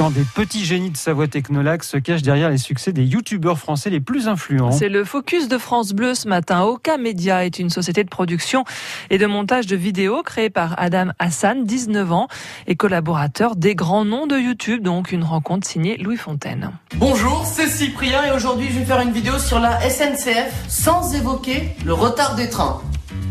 quand des petits génies de Savoie Technolac se cachent derrière les succès des youtubeurs français les plus influents. C'est le focus de France Bleu ce matin. Oka Media est une société de production et de montage de vidéos créée par Adam Hassan, 19 ans, et collaborateur des grands noms de YouTube, donc une rencontre signée Louis Fontaine. Bonjour, c'est Cyprien et aujourd'hui je vais faire une vidéo sur la SNCF sans évoquer le retard des trains.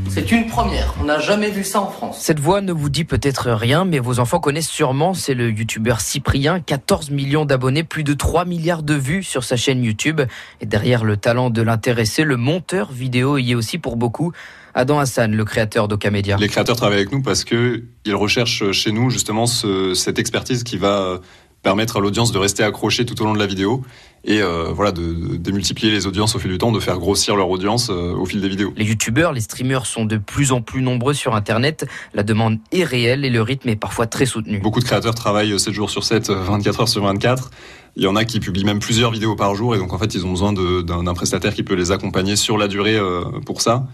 C'est une première, on n'a jamais vu ça en France. Cette voix ne vous dit peut-être rien, mais vos enfants connaissent sûrement, c'est le youtubeur Cyprien, 14 millions d'abonnés, plus de 3 milliards de vues sur sa chaîne YouTube. Et derrière le talent de l'intéressé, le monteur vidéo y est aussi pour beaucoup. Adam Hassan, le créateur d'Okamedia. Les créateurs travaillent avec nous parce qu'ils recherchent chez nous justement cette expertise qui va permettre à l'audience de rester accrochée tout au long de la vidéo et euh, voilà de, démultiplier les audiences au fil du temps, de faire grossir leur audience euh, au fil des vidéos. Les youtubeurs, les streamers sont de plus en plus nombreux sur internet, la demande est réelle et le rythme est parfois très soutenu. Beaucoup de créateurs travaillent 7 jours sur 7, 24 heures sur 24. Il y en a qui publient même plusieurs vidéos par jour et donc en fait ils ont besoin d'un prestataire qui peut les accompagner sur la durée euh, pour ça.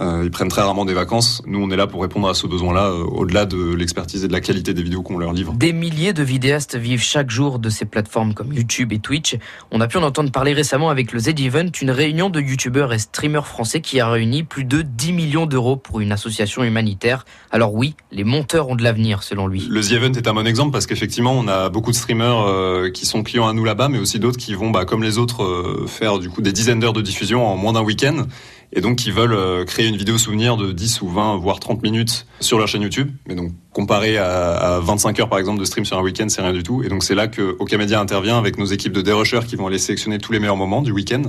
Euh, ils prennent très rarement des vacances. Nous, on est là pour répondre à ce besoin-là, euh, au-delà de l'expertise et de la qualité des vidéos qu'on leur livre. Des milliers de vidéastes vivent chaque jour de ces plateformes comme YouTube et Twitch. On a pu en entendre parler récemment avec le Z-Event, une réunion de youtubeurs et streamers français qui a réuni plus de 10 millions d'euros pour une association humanitaire. Alors oui, les monteurs ont de l'avenir, selon lui. Le Z-Event est un bon exemple parce qu'effectivement, on a beaucoup de streamers euh, qui sont clients à nous là-bas, mais aussi d'autres qui vont, bah, comme les autres, faire du coup des dizaines d'heures de diffusion en moins d'un week-end et donc qui veulent euh, créer une vidéo souvenir de 10 ou 20 voire 30 minutes sur leur chaîne YouTube. Mais donc comparé à, 25 heures par exemple de stream sur un week-end, c'est rien du tout. Et donc c'est là que Okamedia intervient avec nos équipes de dérushers qui vont aller sélectionner tous les meilleurs moments du week-end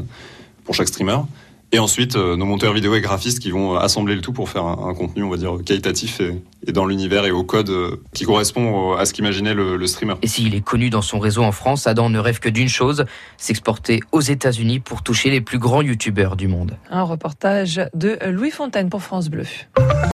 pour chaque streamer. Et ensuite, euh, nos monteurs vidéo et graphistes qui vont assembler le tout pour faire un, contenu, on va dire, qualitatif et, dans l'univers et au code euh, qui correspond à ce qu'imaginait le, streamer. Et s'il est connu dans son réseau en France, Adam ne rêve que d'une chose, s'exporter aux États-Unis pour toucher les plus grands youtubeurs du monde. Un reportage de Louis Fontaine pour France Bleu.